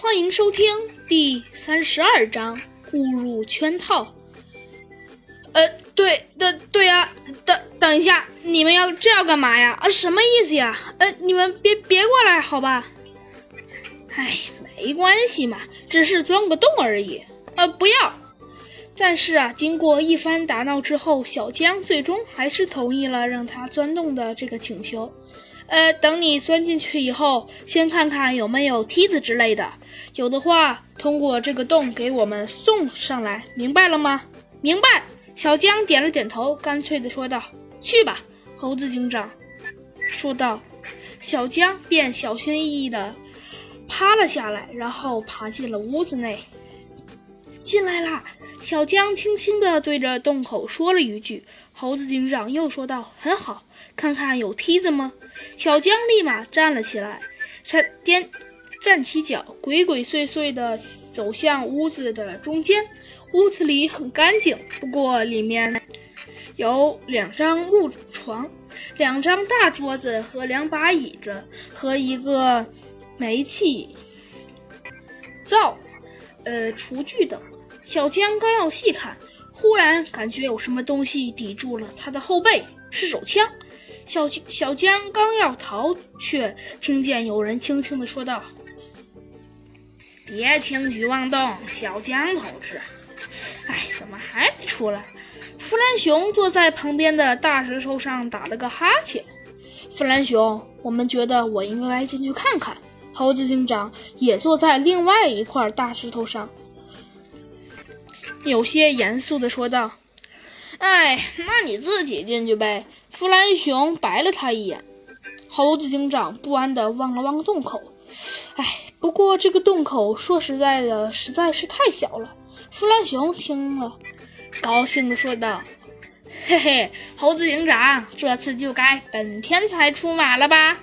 欢迎收听第三十二章误入圈套。呃，对的，对呀，等等一下，你们要这要干嘛呀？啊，什么意思呀？呃，你们别别过来，好吧？哎，没关系嘛，只是钻个洞而已。呃，不要。但是啊，经过一番打闹之后，小江最终还是同意了让他钻洞的这个请求。呃，等你钻进去以后，先看看有没有梯子之类的，有的话，通过这个洞给我们送上来，明白了吗？明白。小江点了点头，干脆地说道：“去吧。”猴子警长说道。小江便小心翼翼地趴了下来，然后爬进了屋子内。进来啦！小江轻轻地对着洞口说了一句。猴子警长又说道：“很好，看看有梯子吗？”小江立马站了起来，站颠站起脚，鬼鬼祟祟地走向屋子的中间。屋子里很干净，不过里面有两张木床、两张大桌子和两把椅子和一个煤气灶、呃厨具等。小江刚要细看，忽然感觉有什么东西抵住了他的后背，是手枪。小小江刚要逃，却听见有人轻轻地说道：“别轻举妄动，小江同志。”哎，怎么还没出来？弗兰熊坐在旁边的大石头上打了个哈欠。弗兰熊，我们觉得我应该进去看看。猴子警长也坐在另外一块大石头上，有些严肃地说道：“哎，那你自己进去呗。”弗兰熊白了他一眼。猴子警长不安地望了望洞口。哎，不过这个洞口说实在的，实在是太小了。弗兰熊听了，高兴地说道：“嘿嘿，猴子警长，这次就该本天才出马了吧？”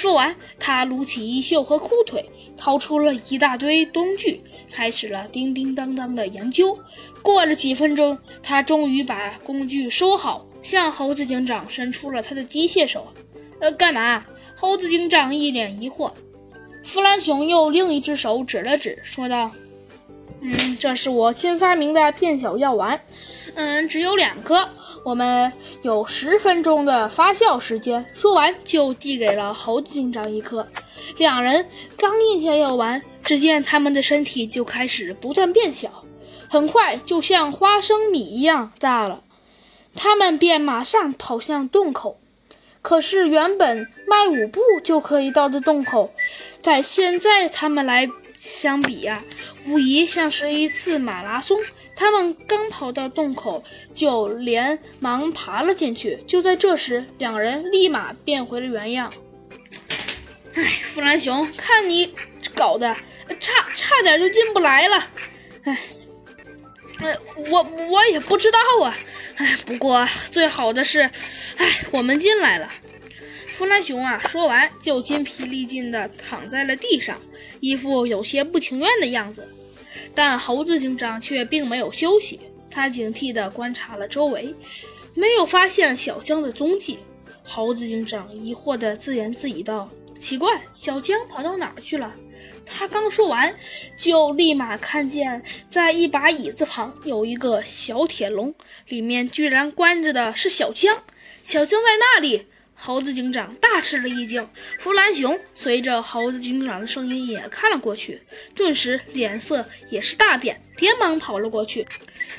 说完，他撸起衣袖和裤腿，掏出了一大堆工具，开始了叮叮当当的研究。过了几分钟，他终于把工具收好，向猴子警长伸出了他的机械手。“呃，干嘛？”猴子警长一脸疑惑。弗兰熊用另一只手指了指，说道。嗯，这是我新发明的片小药丸，嗯，只有两颗，我们有十分钟的发酵时间。说完，就递给了猴子警长一颗。两人刚咽下药丸，只见他们的身体就开始不断变小，很快就像花生米一样大了。他们便马上跑向洞口，可是原本迈五步就可以到的洞口，在现在他们来。相比呀，无疑像是一次马拉松。他们刚跑到洞口，就连忙爬了进去。就在这时，两人立马变回了原样。哎，弗兰熊，看你搞的，差差点就进不来了。哎，呃，我我也不知道啊。哎，不过最好的是，哎，我们进来了。弗兰熊啊，说完就筋疲力尽地躺在了地上，一副有些不情愿的样子。但猴子警长却并没有休息，他警惕地观察了周围，没有发现小江的踪迹。猴子警长疑惑地自言自语道：“奇怪，小江跑到哪儿去了？”他刚说完，就立马看见在一把椅子旁有一个小铁笼，里面居然关着的是小江。小江在那里。猴子警长大吃了一惊，弗兰熊随着猴子警长的声音也看了过去，顿时脸色也是大变，连忙跑了过去。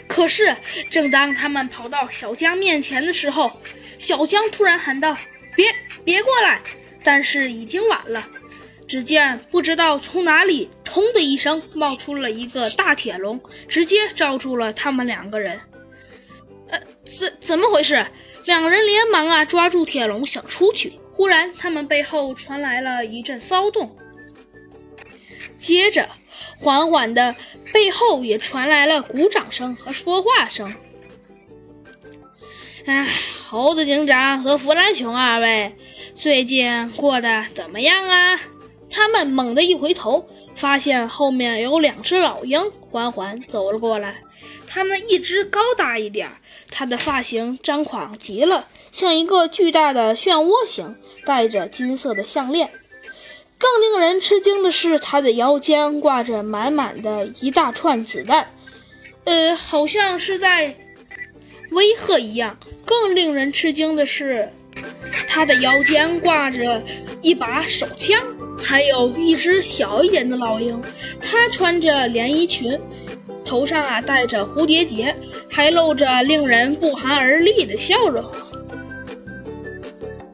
可是，正当他们跑到小江面前的时候，小江突然喊道：“别，别过来！”但是已经晚了。只见不知道从哪里，砰的一声冒出了一个大铁笼，直接罩住了他们两个人。呃，怎怎么回事？两人连忙啊抓住铁笼想出去，忽然他们背后传来了一阵骚动，接着缓缓的背后也传来了鼓掌声和说话声。哎，猴子警长和弗兰熊二位最近过得怎么样啊？他们猛地一回头，发现后面有两只老鹰缓缓走了过来，他们一只高大一点。他的发型张狂极了，像一个巨大的漩涡形，戴着金色的项链。更令人吃惊的是，他的腰间挂着满满的一大串子弹，呃，好像是在威吓一样。更令人吃惊的是，他的腰间挂着一把手枪，还有一只小一点的老鹰。他穿着连衣裙，头上啊戴着蝴蝶结，还露着令人不寒而栗的笑容。